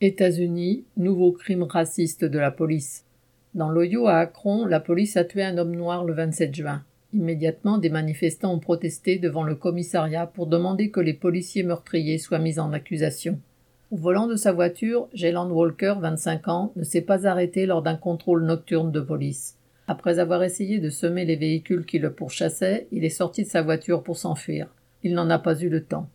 États-Unis, nouveau crime raciste de la police. Dans l'Ohio à Akron, la police a tué un homme noir le 27 juin. Immédiatement, des manifestants ont protesté devant le commissariat pour demander que les policiers meurtriers soient mis en accusation. Au volant de sa voiture, Jayland Walker, 25 ans, ne s'est pas arrêté lors d'un contrôle nocturne de police. Après avoir essayé de semer les véhicules qui le pourchassaient, il est sorti de sa voiture pour s'enfuir. Il n'en a pas eu le temps.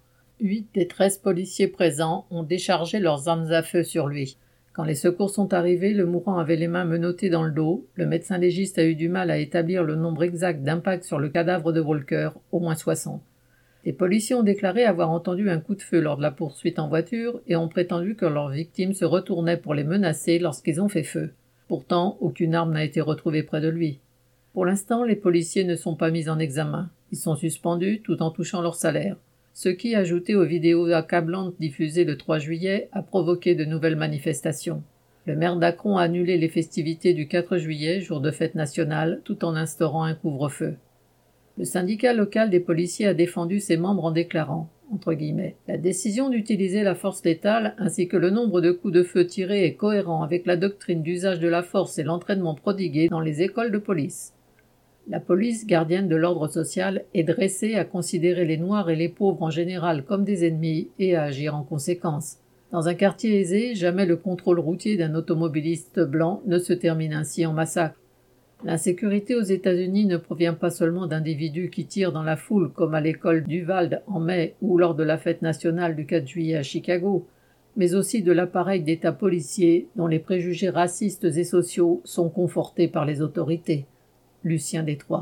Huit des treize policiers présents ont déchargé leurs armes à feu sur lui. Quand les secours sont arrivés, le mourant avait les mains menottées dans le dos. Le médecin légiste a eu du mal à établir le nombre exact d'impacts sur le cadavre de Walker, au moins 60. Les policiers ont déclaré avoir entendu un coup de feu lors de la poursuite en voiture et ont prétendu que leurs victimes se retournaient pour les menacer lorsqu'ils ont fait feu. Pourtant, aucune arme n'a été retrouvée près de lui. Pour l'instant, les policiers ne sont pas mis en examen. Ils sont suspendus tout en touchant leur salaire ce qui, ajouté aux vidéos accablantes diffusées le 3 juillet, a provoqué de nouvelles manifestations. Le maire d'Akron a annulé les festivités du 4 juillet, jour de fête nationale, tout en instaurant un couvre-feu. Le syndicat local des policiers a défendu ses membres en déclarant entre guillemets, la décision d'utiliser la force létale ainsi que le nombre de coups de feu tirés est cohérent avec la doctrine d'usage de la force et l'entraînement prodigué dans les écoles de police. La police, gardienne de l'ordre social, est dressée à considérer les Noirs et les pauvres en général comme des ennemis et à agir en conséquence. Dans un quartier aisé, jamais le contrôle routier d'un automobiliste blanc ne se termine ainsi en massacre. L'insécurité aux États-Unis ne provient pas seulement d'individus qui tirent dans la foule, comme à l'école d'Uvalde en mai ou lors de la fête nationale du 4 juillet à Chicago, mais aussi de l'appareil d'État policier dont les préjugés racistes et sociaux sont confortés par les autorités. Lucien Détroit.